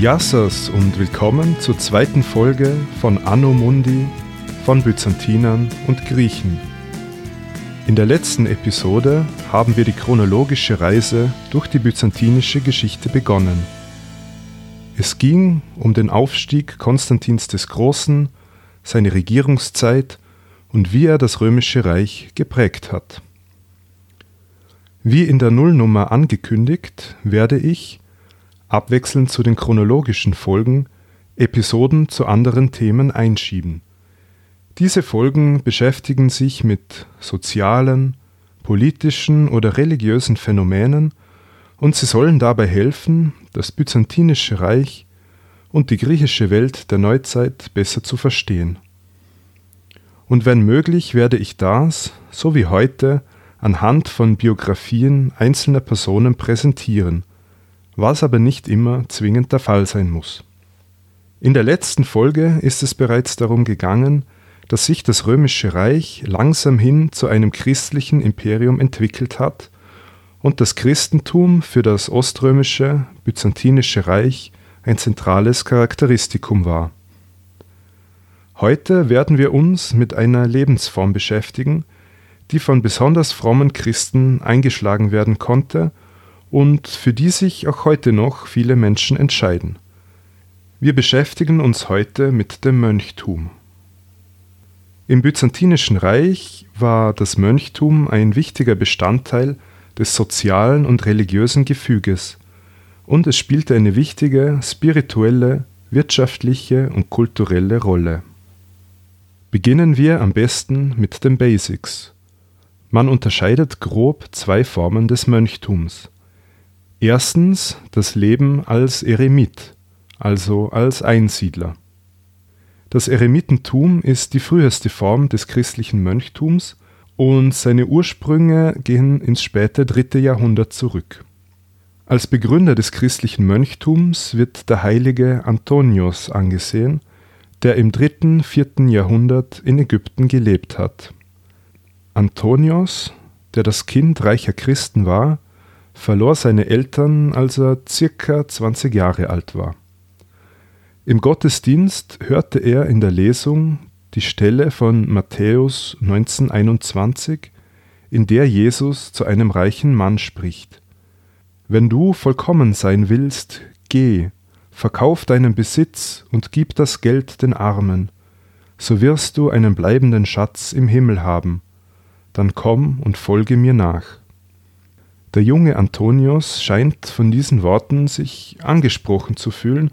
Yassas und willkommen zur zweiten Folge von Anno Mundi von Byzantinern und Griechen. In der letzten Episode haben wir die chronologische Reise durch die byzantinische Geschichte begonnen. Es ging um den Aufstieg Konstantins des Großen, seine Regierungszeit und wie er das römische Reich geprägt hat. Wie in der Nullnummer angekündigt, werde ich, abwechselnd zu den chronologischen Folgen, Episoden zu anderen Themen einschieben. Diese Folgen beschäftigen sich mit sozialen, politischen oder religiösen Phänomenen und sie sollen dabei helfen, das byzantinische Reich und die griechische Welt der Neuzeit besser zu verstehen. Und wenn möglich werde ich das, so wie heute, anhand von Biografien einzelner Personen präsentieren, was aber nicht immer zwingend der Fall sein muss. In der letzten Folge ist es bereits darum gegangen, dass sich das römische Reich langsam hin zu einem christlichen Imperium entwickelt hat und das Christentum für das oströmische byzantinische Reich ein zentrales Charakteristikum war. Heute werden wir uns mit einer Lebensform beschäftigen, die von besonders frommen Christen eingeschlagen werden konnte und für die sich auch heute noch viele Menschen entscheiden. Wir beschäftigen uns heute mit dem Mönchtum. Im Byzantinischen Reich war das Mönchtum ein wichtiger Bestandteil des sozialen und religiösen Gefüges, und es spielte eine wichtige spirituelle, wirtschaftliche und kulturelle Rolle. Beginnen wir am besten mit den Basics. Man unterscheidet grob zwei Formen des Mönchtums. Erstens das Leben als Eremit, also als Einsiedler. Das Eremitentum ist die früheste Form des christlichen Mönchtums und seine Ursprünge gehen ins späte dritte Jahrhundert zurück. Als Begründer des christlichen Mönchtums wird der heilige Antonios angesehen, der im dritten, vierten Jahrhundert in Ägypten gelebt hat. Antonios, der das Kind reicher Christen war, verlor seine Eltern, als er circa 20 Jahre alt war. Im Gottesdienst hörte er in der Lesung die Stelle von Matthäus 1921, in der Jesus zu einem reichen Mann spricht. Wenn du vollkommen sein willst, geh, verkauf deinen Besitz und gib das Geld den Armen, so wirst du einen bleibenden Schatz im Himmel haben dann komm und folge mir nach. Der junge Antonius scheint von diesen Worten sich angesprochen zu fühlen,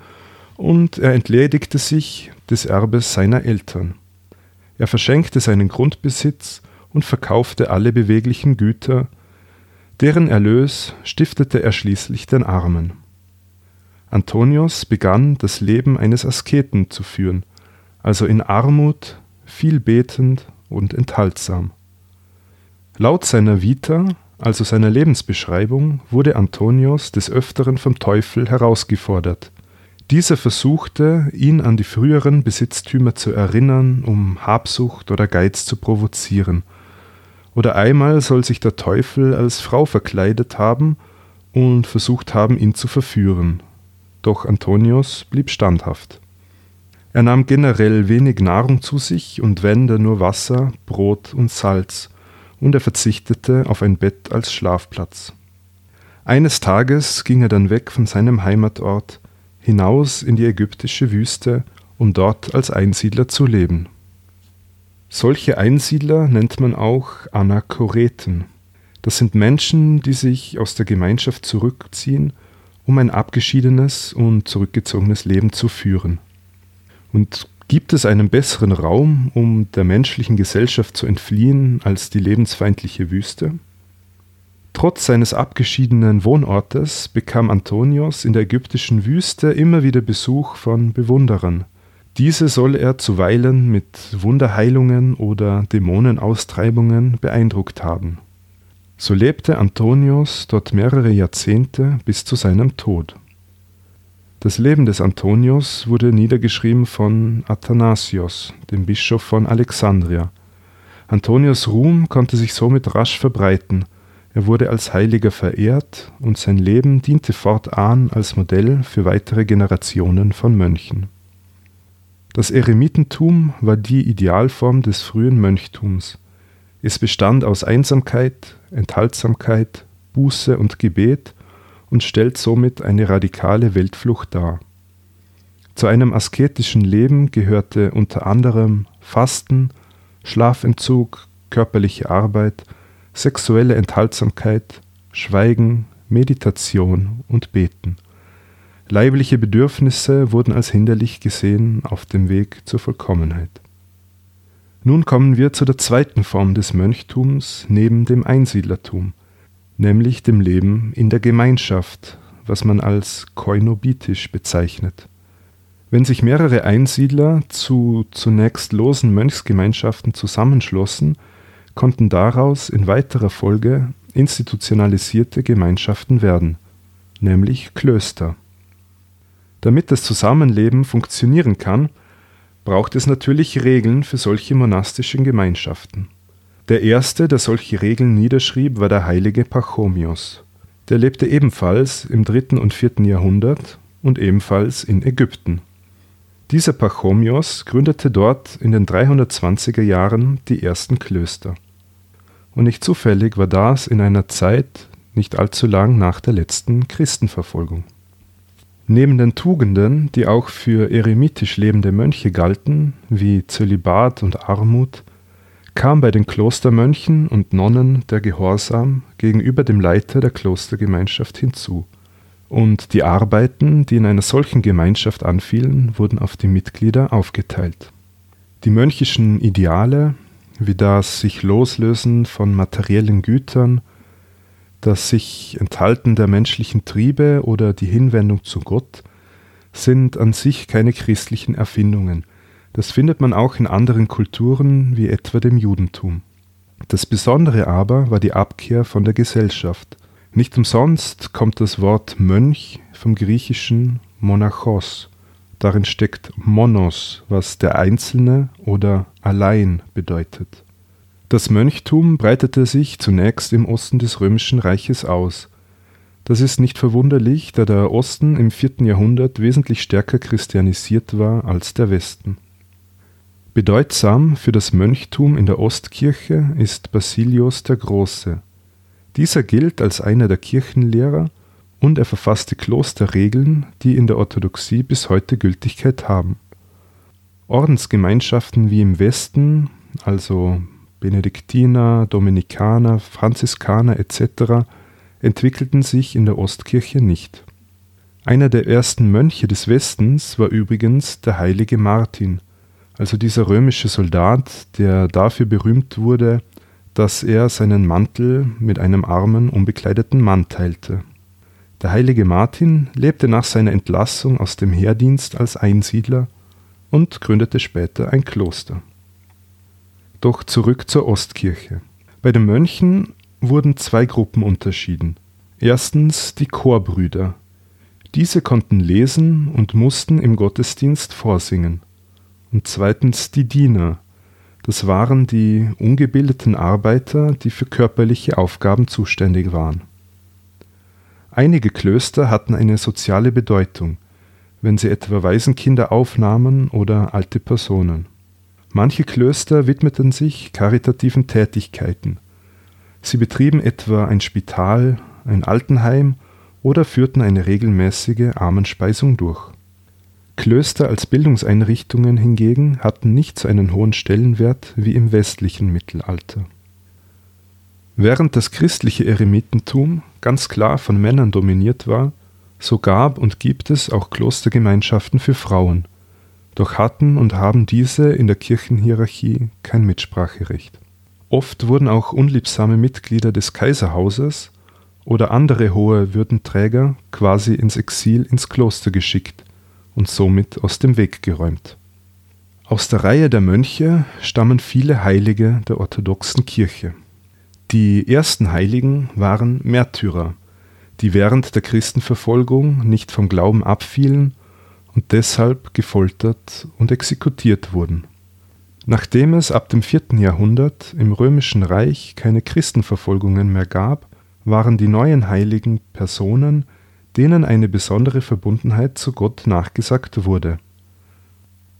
und er entledigte sich des Erbes seiner Eltern. Er verschenkte seinen Grundbesitz und verkaufte alle beweglichen Güter, deren Erlös stiftete er schließlich den Armen. Antonius begann das Leben eines Asketen zu führen, also in Armut, viel betend und enthaltsam. Laut seiner Vita, also seiner Lebensbeschreibung, wurde Antonius des Öfteren vom Teufel herausgefordert. Dieser versuchte, ihn an die früheren Besitztümer zu erinnern, um Habsucht oder Geiz zu provozieren. Oder einmal soll sich der Teufel als Frau verkleidet haben und versucht haben, ihn zu verführen. Doch Antonius blieb standhaft. Er nahm generell wenig Nahrung zu sich und wende nur Wasser, Brot und Salz, und er verzichtete auf ein Bett als Schlafplatz. Eines Tages ging er dann weg von seinem Heimatort hinaus in die ägyptische Wüste, um dort als Einsiedler zu leben. Solche Einsiedler nennt man auch Anachoreten. Das sind Menschen, die sich aus der Gemeinschaft zurückziehen, um ein abgeschiedenes und zurückgezogenes Leben zu führen. Und Gibt es einen besseren Raum, um der menschlichen Gesellschaft zu entfliehen, als die lebensfeindliche Wüste? Trotz seines abgeschiedenen Wohnortes bekam Antonius in der ägyptischen Wüste immer wieder Besuch von Bewunderern. Diese soll er zuweilen mit Wunderheilungen oder Dämonenaustreibungen beeindruckt haben. So lebte Antonius dort mehrere Jahrzehnte bis zu seinem Tod. Das Leben des Antonius wurde niedergeschrieben von Athanasios, dem Bischof von Alexandria. Antonius Ruhm konnte sich somit rasch verbreiten. Er wurde als Heiliger verehrt und sein Leben diente fortan als Modell für weitere Generationen von Mönchen. Das Eremitentum war die Idealform des frühen Mönchtums. Es bestand aus Einsamkeit, Enthaltsamkeit, Buße und Gebet und stellt somit eine radikale Weltflucht dar. Zu einem asketischen Leben gehörte unter anderem Fasten, Schlafentzug, körperliche Arbeit, sexuelle Enthaltsamkeit, Schweigen, Meditation und Beten. Leibliche Bedürfnisse wurden als hinderlich gesehen auf dem Weg zur Vollkommenheit. Nun kommen wir zu der zweiten Form des Mönchtums neben dem Einsiedlertum, nämlich dem Leben in der Gemeinschaft, was man als koinobitisch bezeichnet. Wenn sich mehrere Einsiedler zu zunächst losen Mönchsgemeinschaften zusammenschlossen, konnten daraus in weiterer Folge institutionalisierte Gemeinschaften werden, nämlich Klöster. Damit das Zusammenleben funktionieren kann, braucht es natürlich Regeln für solche monastischen Gemeinschaften. Der erste, der solche Regeln niederschrieb, war der heilige Pachomios. Der lebte ebenfalls im dritten und vierten Jahrhundert und ebenfalls in Ägypten. Dieser Pachomios gründete dort in den 320er Jahren die ersten Klöster. Und nicht zufällig war das in einer Zeit nicht allzu lang nach der letzten Christenverfolgung. Neben den Tugenden, die auch für eremitisch lebende Mönche galten, wie Zölibat und Armut, kam bei den Klostermönchen und Nonnen der Gehorsam gegenüber dem Leiter der Klostergemeinschaft hinzu. Und die Arbeiten, die in einer solchen Gemeinschaft anfielen, wurden auf die Mitglieder aufgeteilt. Die mönchischen Ideale, wie das sich loslösen von materiellen Gütern, das sich enthalten der menschlichen Triebe oder die Hinwendung zu Gott, sind an sich keine christlichen Erfindungen. Das findet man auch in anderen Kulturen wie etwa dem Judentum. Das Besondere aber war die Abkehr von der Gesellschaft. Nicht umsonst kommt das Wort Mönch vom griechischen Monachos. Darin steckt Monos, was der Einzelne oder allein bedeutet. Das Mönchtum breitete sich zunächst im Osten des römischen Reiches aus. Das ist nicht verwunderlich, da der Osten im vierten Jahrhundert wesentlich stärker christianisiert war als der Westen. Bedeutsam für das Mönchtum in der Ostkirche ist Basilios der Große. Dieser gilt als einer der Kirchenlehrer und er verfasste Klosterregeln, die in der Orthodoxie bis heute Gültigkeit haben. Ordensgemeinschaften wie im Westen, also Benediktiner, Dominikaner, Franziskaner etc. entwickelten sich in der Ostkirche nicht. Einer der ersten Mönche des Westens war übrigens der heilige Martin, also dieser römische Soldat, der dafür berühmt wurde, dass er seinen Mantel mit einem armen, unbekleideten Mann teilte. Der heilige Martin lebte nach seiner Entlassung aus dem Heerdienst als Einsiedler und gründete später ein Kloster. Doch zurück zur Ostkirche. Bei den Mönchen wurden zwei Gruppen unterschieden. Erstens die Chorbrüder. Diese konnten lesen und mussten im Gottesdienst vorsingen. Und zweitens die Diener. Das waren die ungebildeten Arbeiter, die für körperliche Aufgaben zuständig waren. Einige Klöster hatten eine soziale Bedeutung, wenn sie etwa Waisenkinder aufnahmen oder alte Personen. Manche Klöster widmeten sich karitativen Tätigkeiten. Sie betrieben etwa ein Spital, ein Altenheim oder führten eine regelmäßige Armenspeisung durch. Klöster als Bildungseinrichtungen hingegen hatten nicht so einen hohen Stellenwert wie im westlichen Mittelalter. Während das christliche Eremitentum ganz klar von Männern dominiert war, so gab und gibt es auch Klostergemeinschaften für Frauen, doch hatten und haben diese in der Kirchenhierarchie kein Mitspracherecht. Oft wurden auch unliebsame Mitglieder des Kaiserhauses oder andere hohe Würdenträger quasi ins Exil ins Kloster geschickt und somit aus dem Weg geräumt. Aus der Reihe der Mönche stammen viele Heilige der orthodoxen Kirche. Die ersten Heiligen waren Märtyrer, die während der Christenverfolgung nicht vom Glauben abfielen und deshalb gefoltert und exekutiert wurden. Nachdem es ab dem vierten Jahrhundert im römischen Reich keine Christenverfolgungen mehr gab, waren die neuen heiligen Personen, denen eine besondere Verbundenheit zu Gott nachgesagt wurde.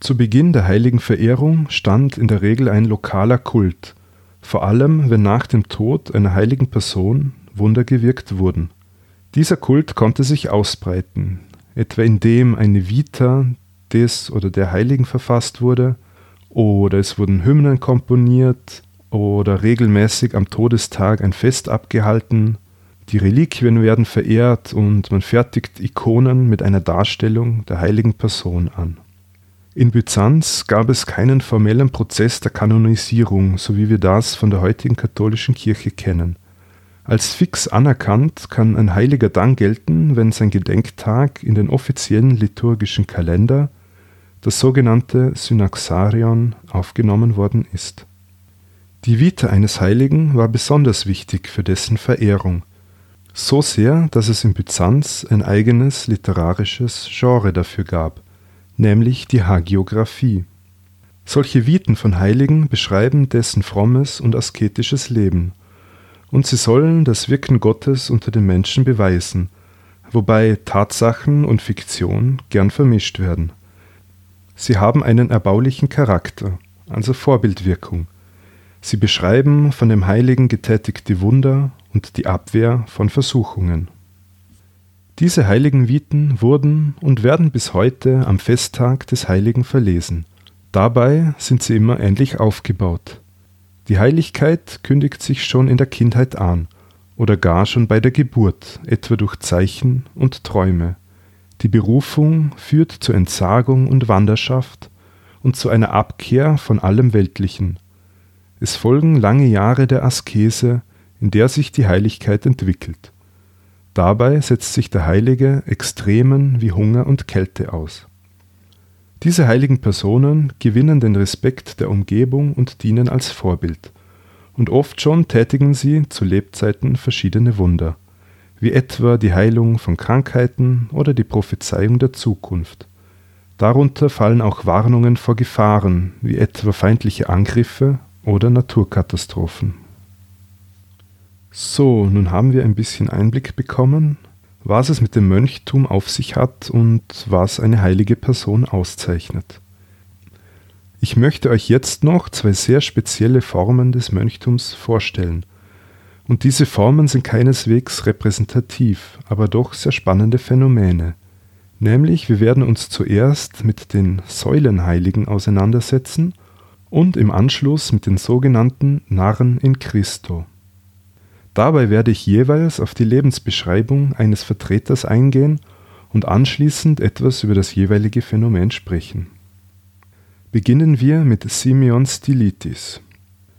Zu Beginn der heiligen Verehrung stand in der Regel ein lokaler Kult, vor allem wenn nach dem Tod einer heiligen Person Wunder gewirkt wurden. Dieser Kult konnte sich ausbreiten, etwa indem eine Vita des oder der Heiligen verfasst wurde, oder es wurden Hymnen komponiert, oder regelmäßig am Todestag ein Fest abgehalten, die Reliquien werden verehrt und man fertigt Ikonen mit einer Darstellung der heiligen Person an. In Byzanz gab es keinen formellen Prozess der Kanonisierung, so wie wir das von der heutigen katholischen Kirche kennen. Als fix anerkannt kann ein Heiliger dann gelten, wenn sein Gedenktag in den offiziellen liturgischen Kalender, das sogenannte Synaxarion, aufgenommen worden ist. Die Vita eines Heiligen war besonders wichtig für dessen Verehrung, so sehr, dass es in Byzanz ein eigenes literarisches Genre dafür gab nämlich die Hagiographie. Solche Viten von Heiligen beschreiben dessen frommes und asketisches Leben, und sie sollen das Wirken Gottes unter den Menschen beweisen, wobei Tatsachen und Fiktion gern vermischt werden. Sie haben einen erbaulichen Charakter, also Vorbildwirkung. Sie beschreiben von dem Heiligen getätigte Wunder und die Abwehr von Versuchungen. Diese heiligen Viten wurden und werden bis heute am Festtag des Heiligen verlesen. Dabei sind sie immer ähnlich aufgebaut. Die Heiligkeit kündigt sich schon in der Kindheit an oder gar schon bei der Geburt, etwa durch Zeichen und Träume. Die Berufung führt zur Entsagung und Wanderschaft und zu einer Abkehr von allem Weltlichen. Es folgen lange Jahre der Askese, in der sich die Heiligkeit entwickelt. Dabei setzt sich der Heilige Extremen wie Hunger und Kälte aus. Diese heiligen Personen gewinnen den Respekt der Umgebung und dienen als Vorbild. Und oft schon tätigen sie zu Lebzeiten verschiedene Wunder, wie etwa die Heilung von Krankheiten oder die Prophezeiung der Zukunft. Darunter fallen auch Warnungen vor Gefahren, wie etwa feindliche Angriffe oder Naturkatastrophen. So, nun haben wir ein bisschen Einblick bekommen, was es mit dem Mönchtum auf sich hat und was eine heilige Person auszeichnet. Ich möchte euch jetzt noch zwei sehr spezielle Formen des Mönchtums vorstellen. Und diese Formen sind keineswegs repräsentativ, aber doch sehr spannende Phänomene. Nämlich, wir werden uns zuerst mit den Säulenheiligen auseinandersetzen und im Anschluss mit den sogenannten Narren in Christo. Dabei werde ich jeweils auf die Lebensbeschreibung eines Vertreters eingehen und anschließend etwas über das jeweilige Phänomen sprechen. Beginnen wir mit Simeon Stylitis.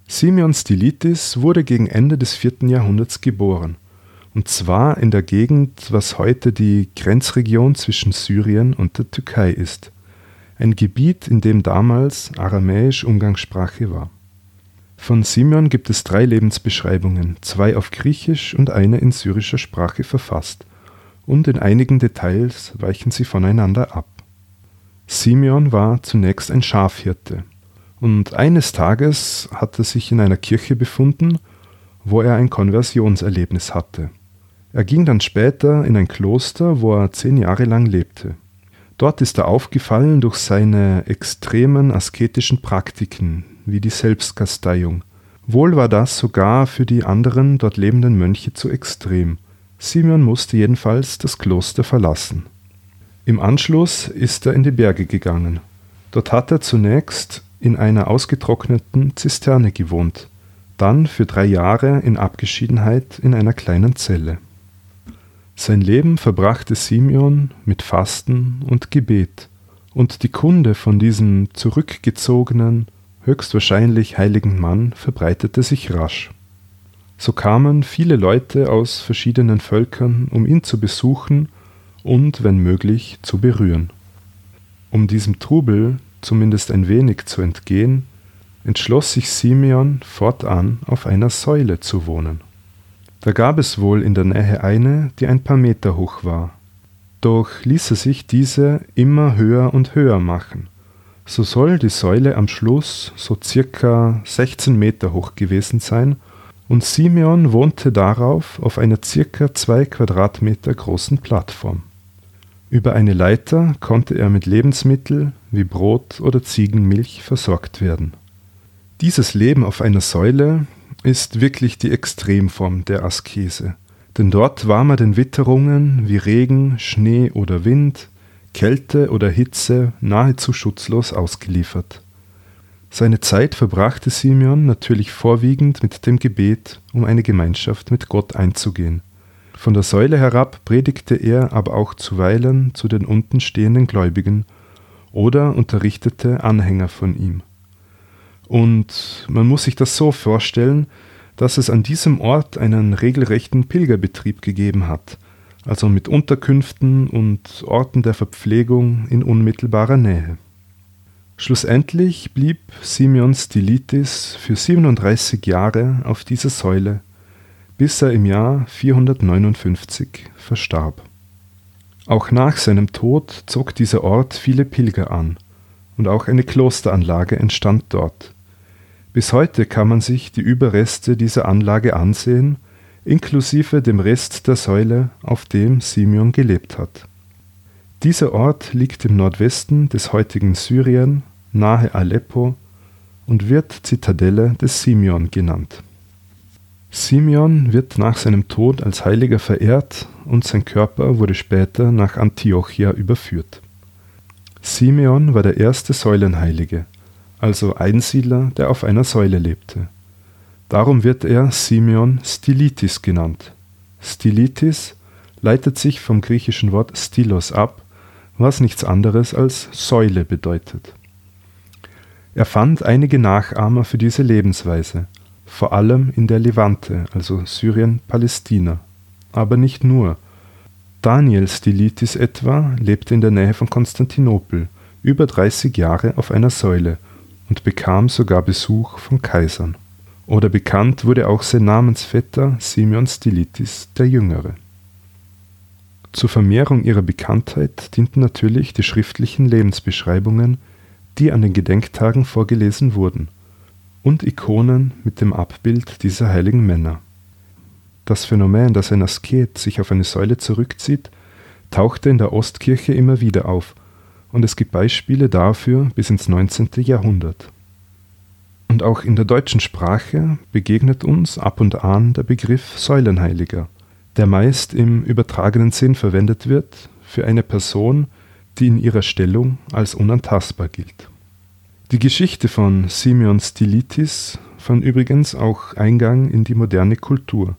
Simeon Stylitis wurde gegen Ende des 4. Jahrhunderts geboren, und zwar in der Gegend, was heute die Grenzregion zwischen Syrien und der Türkei ist, ein Gebiet, in dem damals Aramäisch Umgangssprache war. Von Simeon gibt es drei Lebensbeschreibungen, zwei auf Griechisch und eine in syrischer Sprache verfasst, und in einigen Details weichen sie voneinander ab. Simeon war zunächst ein Schafhirte, und eines Tages hat er sich in einer Kirche befunden, wo er ein Konversionserlebnis hatte. Er ging dann später in ein Kloster, wo er zehn Jahre lang lebte. Dort ist er aufgefallen durch seine extremen asketischen Praktiken, wie die Selbstkasteiung. Wohl war das sogar für die anderen dort lebenden Mönche zu extrem. Simeon musste jedenfalls das Kloster verlassen. Im Anschluss ist er in die Berge gegangen. Dort hat er zunächst in einer ausgetrockneten Zisterne gewohnt, dann für drei Jahre in Abgeschiedenheit in einer kleinen Zelle. Sein Leben verbrachte Simeon mit Fasten und Gebet, und die Kunde von diesem zurückgezogenen, höchstwahrscheinlich heiligen Mann verbreitete sich rasch. So kamen viele Leute aus verschiedenen Völkern, um ihn zu besuchen und, wenn möglich, zu berühren. Um diesem Trubel zumindest ein wenig zu entgehen, entschloss sich Simeon fortan auf einer Säule zu wohnen. Da gab es wohl in der Nähe eine, die ein paar Meter hoch war. Doch ließ er sich diese immer höher und höher machen so soll die Säule am Schluss so circa 16 Meter hoch gewesen sein und Simeon wohnte darauf auf einer circa zwei Quadratmeter großen Plattform. Über eine Leiter konnte er mit Lebensmitteln wie Brot oder Ziegenmilch versorgt werden. Dieses Leben auf einer Säule ist wirklich die Extremform der Askese, denn dort war man den Witterungen wie Regen, Schnee oder Wind, Kälte oder Hitze nahezu schutzlos ausgeliefert. Seine Zeit verbrachte Simeon natürlich vorwiegend mit dem Gebet, um eine Gemeinschaft mit Gott einzugehen. Von der Säule herab predigte er aber auch zuweilen zu den untenstehenden Gläubigen oder unterrichtete Anhänger von ihm. Und man muss sich das so vorstellen, dass es an diesem Ort einen regelrechten Pilgerbetrieb gegeben hat, also mit Unterkünften und Orten der Verpflegung in unmittelbarer Nähe. Schlussendlich blieb Simeon Stylitis für 37 Jahre auf dieser Säule, bis er im Jahr 459 verstarb. Auch nach seinem Tod zog dieser Ort viele Pilger an, und auch eine Klosteranlage entstand dort. Bis heute kann man sich die Überreste dieser Anlage ansehen, inklusive dem Rest der Säule, auf dem Simeon gelebt hat. Dieser Ort liegt im Nordwesten des heutigen Syrien, nahe Aleppo, und wird Zitadelle des Simeon genannt. Simeon wird nach seinem Tod als Heiliger verehrt und sein Körper wurde später nach Antiochia überführt. Simeon war der erste Säulenheilige, also Einsiedler, der auf einer Säule lebte. Darum wird er Simeon Stylitis genannt. Stylitis leitet sich vom griechischen Wort Stylos ab was nichts anderes als Säule bedeutet. Er fand einige Nachahmer für diese Lebensweise, vor allem in der Levante, also Syrien-Palästina. Aber nicht nur. Daniel Stylitis etwa lebte in der Nähe von Konstantinopel, über 30 Jahre auf einer Säule und bekam sogar Besuch von Kaisern. Oder bekannt wurde auch sein Namensvetter Simeon Stylitis der Jüngere. Zur Vermehrung ihrer Bekanntheit dienten natürlich die schriftlichen Lebensbeschreibungen, die an den Gedenktagen vorgelesen wurden, und Ikonen mit dem Abbild dieser heiligen Männer. Das Phänomen, dass ein Asket sich auf eine Säule zurückzieht, tauchte in der Ostkirche immer wieder auf, und es gibt Beispiele dafür bis ins 19. Jahrhundert. Und auch in der deutschen Sprache begegnet uns ab und an der Begriff Säulenheiliger der meist im übertragenen Sinn verwendet wird für eine Person, die in ihrer Stellung als unantastbar gilt. Die Geschichte von Simeon Stylitis fand übrigens auch Eingang in die moderne Kultur.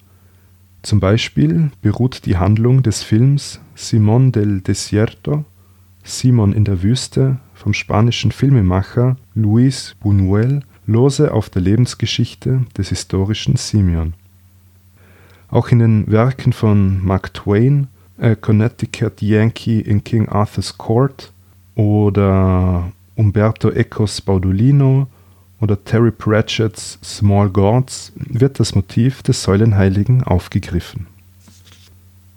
Zum Beispiel beruht die Handlung des Films Simón del Desierto, Simon in der Wüste, vom spanischen Filmemacher Luis Buñuel lose auf der Lebensgeschichte des historischen Simeon. Auch in den Werken von Mark Twain, A Connecticut Yankee in King Arthur's Court oder Umberto Ecos Baudolino oder Terry Pratchett's Small Gods wird das Motiv des Säulenheiligen aufgegriffen.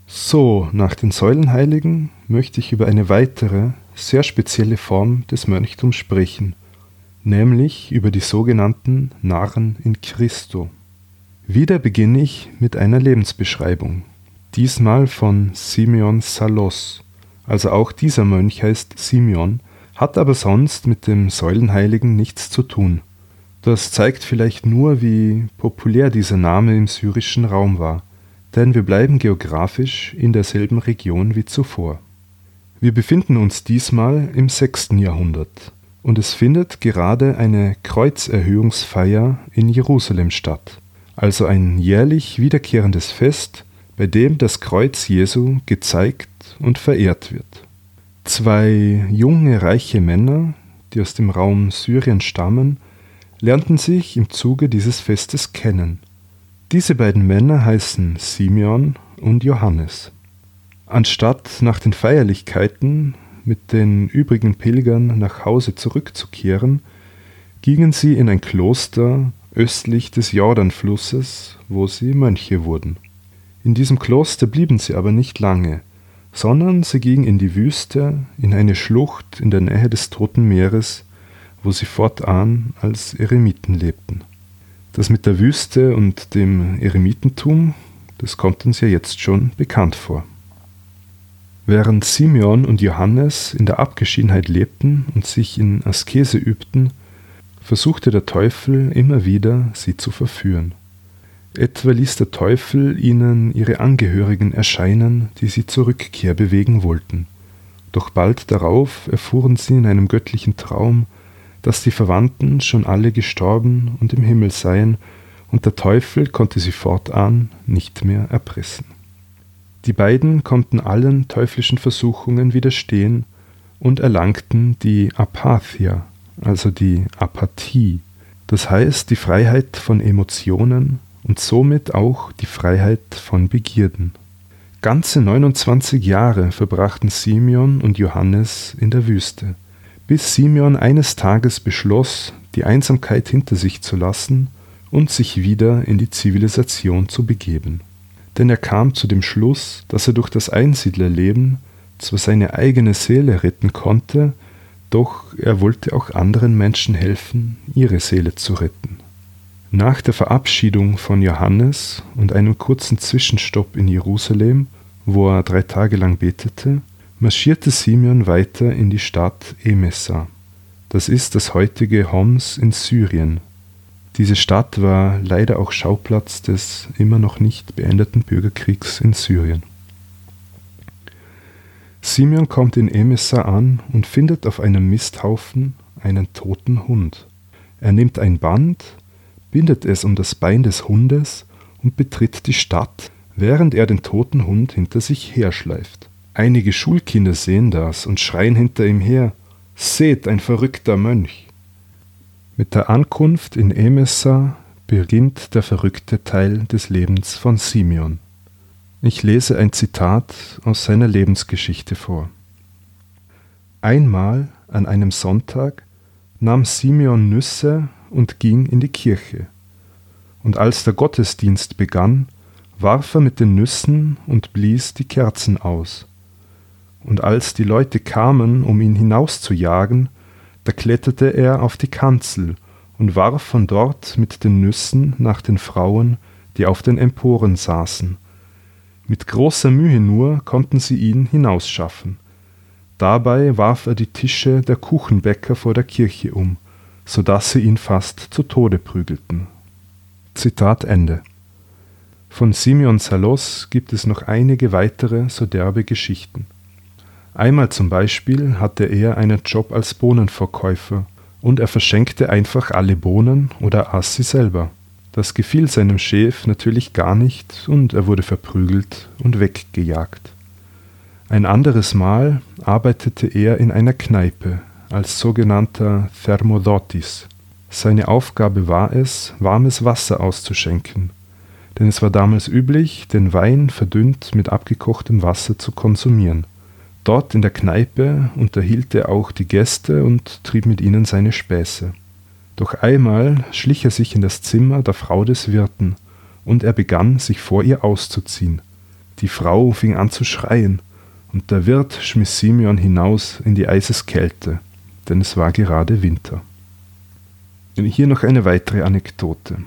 So, nach den Säulenheiligen möchte ich über eine weitere, sehr spezielle Form des Mönchtums sprechen, nämlich über die sogenannten Narren in Christo. Wieder beginne ich mit einer Lebensbeschreibung, diesmal von Simeon Salos. Also auch dieser Mönch heißt Simeon, hat aber sonst mit dem Säulenheiligen nichts zu tun. Das zeigt vielleicht nur, wie populär dieser Name im syrischen Raum war, denn wir bleiben geografisch in derselben Region wie zuvor. Wir befinden uns diesmal im 6. Jahrhundert und es findet gerade eine Kreuzerhöhungsfeier in Jerusalem statt also ein jährlich wiederkehrendes Fest, bei dem das Kreuz Jesu gezeigt und verehrt wird. Zwei junge, reiche Männer, die aus dem Raum Syrien stammen, lernten sich im Zuge dieses Festes kennen. Diese beiden Männer heißen Simeon und Johannes. Anstatt nach den Feierlichkeiten mit den übrigen Pilgern nach Hause zurückzukehren, gingen sie in ein Kloster östlich des Jordanflusses, wo sie Mönche wurden. In diesem Kloster blieben sie aber nicht lange, sondern sie gingen in die Wüste, in eine Schlucht in der Nähe des Toten Meeres, wo sie fortan als Eremiten lebten. Das mit der Wüste und dem Eremitentum, das kommt uns ja jetzt schon bekannt vor. Während Simeon und Johannes in der Abgeschiedenheit lebten und sich in Askese übten, versuchte der Teufel immer wieder, sie zu verführen. Etwa ließ der Teufel ihnen ihre Angehörigen erscheinen, die sie zur Rückkehr bewegen wollten. Doch bald darauf erfuhren sie in einem göttlichen Traum, dass die Verwandten schon alle gestorben und im Himmel seien, und der Teufel konnte sie fortan nicht mehr erpressen. Die beiden konnten allen teuflischen Versuchungen widerstehen und erlangten die Apathia, also die Apathie, das heißt die Freiheit von Emotionen und somit auch die Freiheit von Begierden. Ganze 29 Jahre verbrachten Simeon und Johannes in der Wüste, bis Simeon eines Tages beschloss, die Einsamkeit hinter sich zu lassen und sich wieder in die Zivilisation zu begeben. Denn er kam zu dem Schluss, dass er durch das Einsiedlerleben zwar seine eigene Seele retten konnte, doch er wollte auch anderen Menschen helfen, ihre Seele zu retten. Nach der Verabschiedung von Johannes und einem kurzen Zwischenstopp in Jerusalem, wo er drei Tage lang betete, marschierte Simeon weiter in die Stadt Emesa. Das ist das heutige Homs in Syrien. Diese Stadt war leider auch Schauplatz des immer noch nicht beendeten Bürgerkriegs in Syrien. Simeon kommt in Emesa an und findet auf einem Misthaufen einen toten Hund. Er nimmt ein Band bindet es um das Bein des Hundes und betritt die Stadt, während er den toten Hund hinter sich herschleift. Einige Schulkinder sehen das und schreien hinter ihm her Seht, ein verrückter Mönch. Mit der Ankunft in Emesa beginnt der verrückte Teil des Lebens von Simeon. Ich lese ein Zitat aus seiner Lebensgeschichte vor. Einmal an einem Sonntag nahm Simeon Nüsse und ging in die Kirche. Und als der Gottesdienst begann, warf er mit den Nüssen und blies die Kerzen aus. Und als die Leute kamen, um ihn hinauszujagen, da kletterte er auf die Kanzel und warf von dort mit den Nüssen nach den Frauen, die auf den Emporen saßen. Mit großer Mühe nur konnten sie ihn hinausschaffen. Dabei warf er die Tische der Kuchenbäcker vor der Kirche um so dass sie ihn fast zu Tode prügelten. Zitat Ende. Von Simeon Salos gibt es noch einige weitere so derbe Geschichten. Einmal zum Beispiel hatte er einen Job als Bohnenverkäufer und er verschenkte einfach alle Bohnen oder aß sie selber. Das gefiel seinem Chef natürlich gar nicht und er wurde verprügelt und weggejagt. Ein anderes Mal arbeitete er in einer Kneipe, als sogenannter Thermodotis. Seine Aufgabe war es, warmes Wasser auszuschenken, denn es war damals üblich, den Wein verdünnt mit abgekochtem Wasser zu konsumieren. Dort in der Kneipe unterhielt er auch die Gäste und trieb mit ihnen seine Späße. Doch einmal schlich er sich in das Zimmer der Frau des Wirten, und er begann, sich vor ihr auszuziehen. Die Frau fing an zu schreien, und der Wirt schmiss Simeon hinaus in die Eiseskälte denn es war gerade Winter. Hier noch eine weitere Anekdote.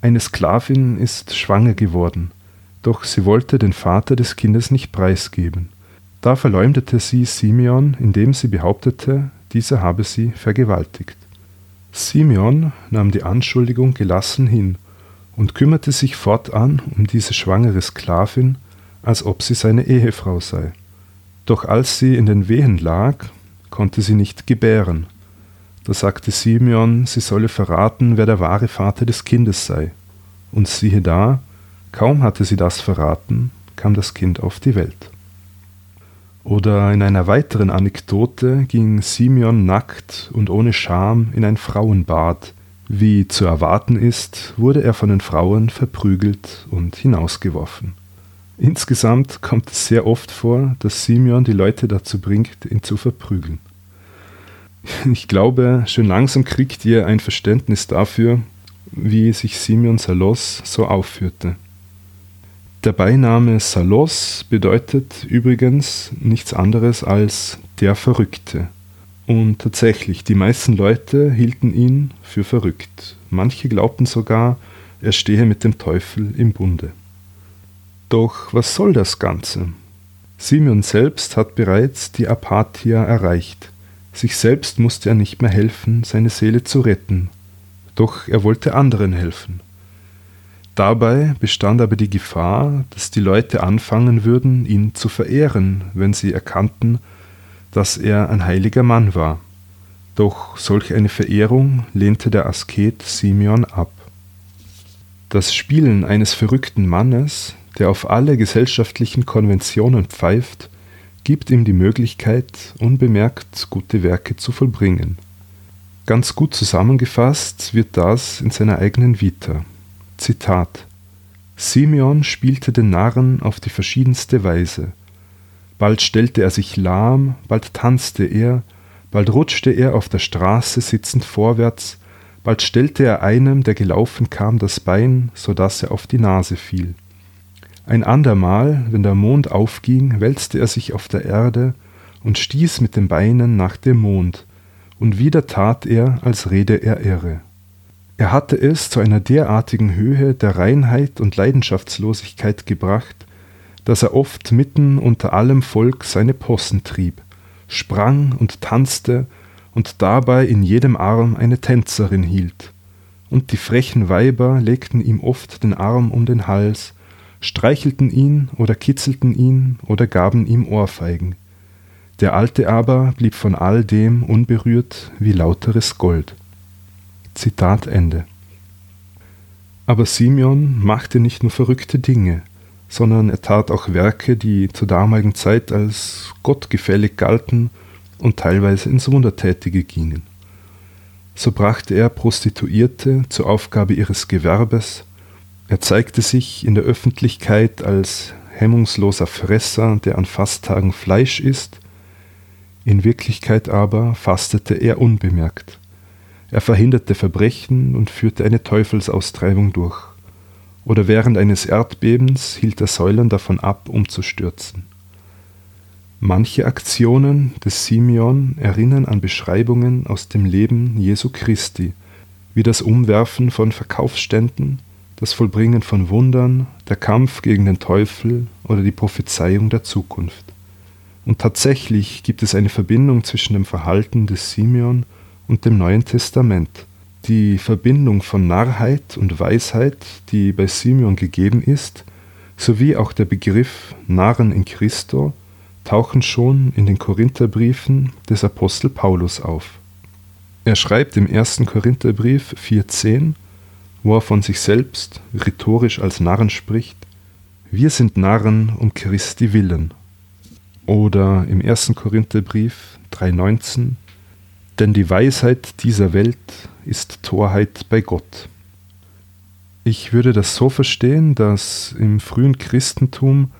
Eine Sklavin ist schwanger geworden, doch sie wollte den Vater des Kindes nicht preisgeben. Da verleumdete sie Simeon, indem sie behauptete, dieser habe sie vergewaltigt. Simeon nahm die Anschuldigung gelassen hin und kümmerte sich fortan um diese schwangere Sklavin, als ob sie seine Ehefrau sei. Doch als sie in den Wehen lag konnte sie nicht gebären. Da sagte Simeon, sie solle verraten, wer der wahre Vater des Kindes sei. Und siehe da, kaum hatte sie das verraten, kam das Kind auf die Welt. Oder in einer weiteren Anekdote ging Simeon nackt und ohne Scham in ein Frauenbad. Wie zu erwarten ist, wurde er von den Frauen verprügelt und hinausgeworfen. Insgesamt kommt es sehr oft vor, dass Simeon die Leute dazu bringt, ihn zu verprügeln. Ich glaube, schon langsam kriegt ihr ein Verständnis dafür, wie sich Simeon Salos so aufführte. Der Beiname Salos bedeutet übrigens nichts anderes als der Verrückte. Und tatsächlich, die meisten Leute hielten ihn für verrückt. Manche glaubten sogar, er stehe mit dem Teufel im Bunde. Doch was soll das Ganze? Simeon selbst hat bereits die Apathia erreicht. Sich selbst musste er nicht mehr helfen, seine Seele zu retten. Doch er wollte anderen helfen. Dabei bestand aber die Gefahr, dass die Leute anfangen würden, ihn zu verehren, wenn sie erkannten, dass er ein heiliger Mann war. Doch solch eine Verehrung lehnte der Asket Simeon ab. Das Spielen eines verrückten Mannes, der auf alle gesellschaftlichen Konventionen pfeift, gibt ihm die Möglichkeit, unbemerkt gute Werke zu vollbringen. Ganz gut zusammengefasst wird das in seiner eigenen Vita. Zitat Simeon spielte den Narren auf die verschiedenste Weise. Bald stellte er sich lahm, bald tanzte er, bald rutschte er auf der Straße sitzend vorwärts, bald stellte er einem, der gelaufen kam, das Bein, so dass er auf die Nase fiel. Ein andermal, wenn der Mond aufging, wälzte er sich auf der Erde und stieß mit den Beinen nach dem Mond, und wieder tat er, als rede er irre. Er hatte es zu einer derartigen Höhe der Reinheit und Leidenschaftslosigkeit gebracht, dass er oft mitten unter allem Volk seine Possen trieb, sprang und tanzte und dabei in jedem Arm eine Tänzerin hielt. Und die frechen Weiber legten ihm oft den Arm um den Hals, streichelten ihn oder kitzelten ihn oder gaben ihm Ohrfeigen. Der Alte aber blieb von all dem unberührt wie lauteres Gold. Zitat Ende. Aber Simeon machte nicht nur verrückte Dinge, sondern er tat auch Werke, die zur damaligen Zeit als gottgefällig galten und teilweise ins Wundertätige gingen. So brachte er Prostituierte zur Aufgabe ihres Gewerbes, er zeigte sich in der Öffentlichkeit als hemmungsloser Fresser, der an Fasttagen Fleisch isst, in Wirklichkeit aber fastete er unbemerkt. Er verhinderte Verbrechen und führte eine Teufelsaustreibung durch. Oder während eines Erdbebens hielt er Säulen davon ab, umzustürzen. Manche Aktionen des Simeon erinnern an Beschreibungen aus dem Leben Jesu Christi, wie das Umwerfen von Verkaufsständen, das Vollbringen von Wundern, der Kampf gegen den Teufel oder die Prophezeiung der Zukunft. Und tatsächlich gibt es eine Verbindung zwischen dem Verhalten des Simeon und dem Neuen Testament. Die Verbindung von Narrheit und Weisheit, die bei Simeon gegeben ist, sowie auch der Begriff Narren in Christo tauchen schon in den Korintherbriefen des Apostel Paulus auf. Er schreibt im ersten Korintherbrief 4,10, wo er von sich selbst rhetorisch als Narren spricht: Wir sind Narren um Christi willen. Oder im ersten Korintherbrief 3,19, denn die Weisheit dieser Welt ist Torheit bei Gott. Ich würde das so verstehen, dass im frühen Christentum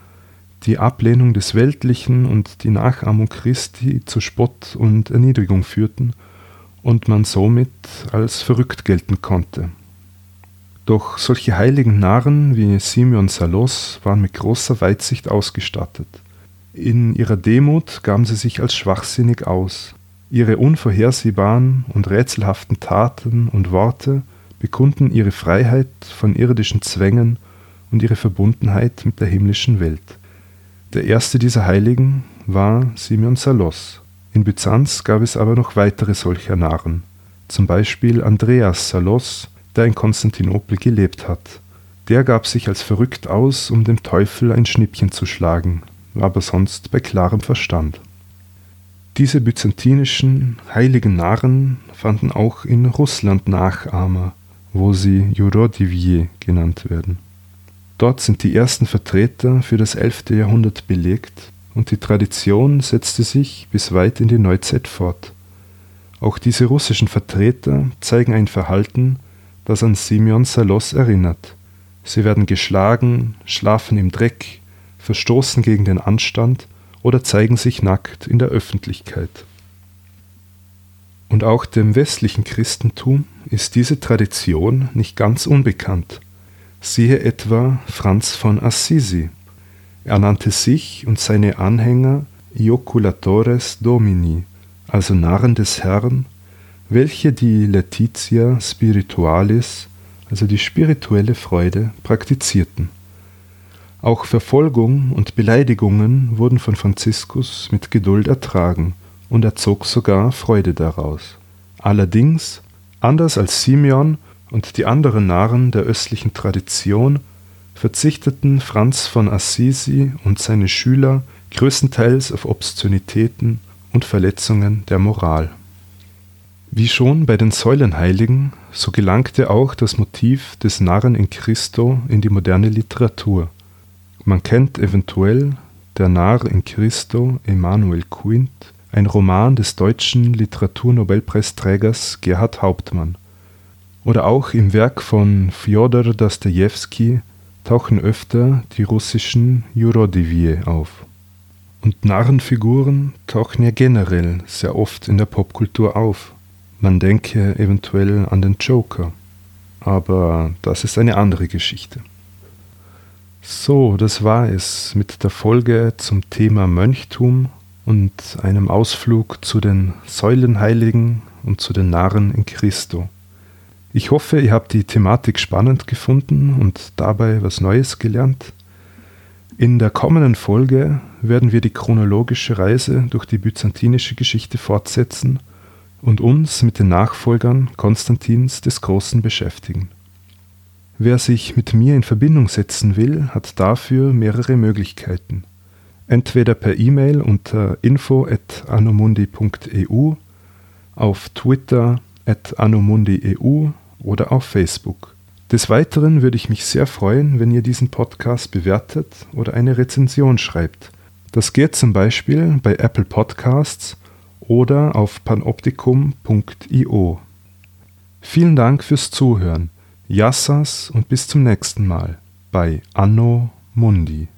die Ablehnung des Weltlichen und die Nachahmung Christi zu Spott und Erniedrigung führten und man somit als verrückt gelten konnte. Doch solche heiligen Narren wie Simeon Salos waren mit großer Weitsicht ausgestattet. In ihrer Demut gaben sie sich als schwachsinnig aus, Ihre unvorhersehbaren und rätselhaften Taten und Worte bekunden ihre Freiheit von irdischen Zwängen und ihre Verbundenheit mit der himmlischen Welt. Der erste dieser Heiligen war Simeon Salos. In Byzanz gab es aber noch weitere solcher Narren, zum Beispiel Andreas Salos, der in Konstantinopel gelebt hat. Der gab sich als verrückt aus, um dem Teufel ein Schnippchen zu schlagen, aber sonst bei klarem Verstand. Diese byzantinischen heiligen Narren fanden auch in Russland Nachahmer, wo sie Jurodivje genannt werden. Dort sind die ersten Vertreter für das 11. Jahrhundert belegt und die Tradition setzte sich bis weit in die Neuzeit fort. Auch diese russischen Vertreter zeigen ein Verhalten, das an Simeon Salos erinnert. Sie werden geschlagen, schlafen im Dreck, verstoßen gegen den Anstand oder zeigen sich nackt in der Öffentlichkeit. Und auch dem westlichen Christentum ist diese Tradition nicht ganz unbekannt. Siehe etwa Franz von Assisi. Er nannte sich und seine Anhänger Ioculatores Domini, also Narren des Herrn, welche die Laetitia Spiritualis, also die spirituelle Freude, praktizierten. Auch Verfolgung und Beleidigungen wurden von Franziskus mit Geduld ertragen, und er zog sogar Freude daraus. Allerdings, anders als Simeon und die anderen Narren der östlichen Tradition, verzichteten Franz von Assisi und seine Schüler größtenteils auf Obszönitäten und Verletzungen der Moral. Wie schon bei den Säulenheiligen, so gelangte auch das Motiv des Narren in Christo in die moderne Literatur. Man kennt eventuell Der Narr in Christo Emanuel Quint, ein Roman des deutschen Literaturnobelpreisträgers Gerhard Hauptmann. Oder auch im Werk von Fjodor Dostojewski tauchen öfter die russischen Jurodivie auf. Und Narrenfiguren tauchen ja generell sehr oft in der Popkultur auf. Man denke eventuell an den Joker. Aber das ist eine andere Geschichte. So, das war es mit der Folge zum Thema Mönchtum und einem Ausflug zu den Säulenheiligen und zu den Narren in Christo. Ich hoffe, ihr habt die Thematik spannend gefunden und dabei was Neues gelernt. In der kommenden Folge werden wir die chronologische Reise durch die byzantinische Geschichte fortsetzen – und uns mit den Nachfolgern Konstantins des Großen beschäftigen. Wer sich mit mir in Verbindung setzen will, hat dafür mehrere Möglichkeiten. Entweder per E-Mail unter info.anomundi.eu, auf Twitter at anomundi.eu oder auf Facebook. Des Weiteren würde ich mich sehr freuen, wenn ihr diesen Podcast bewertet oder eine Rezension schreibt. Das geht zum Beispiel bei Apple Podcasts oder auf panoptikum.io. Vielen Dank fürs Zuhören. Yassas und bis zum nächsten Mal bei Anno Mundi.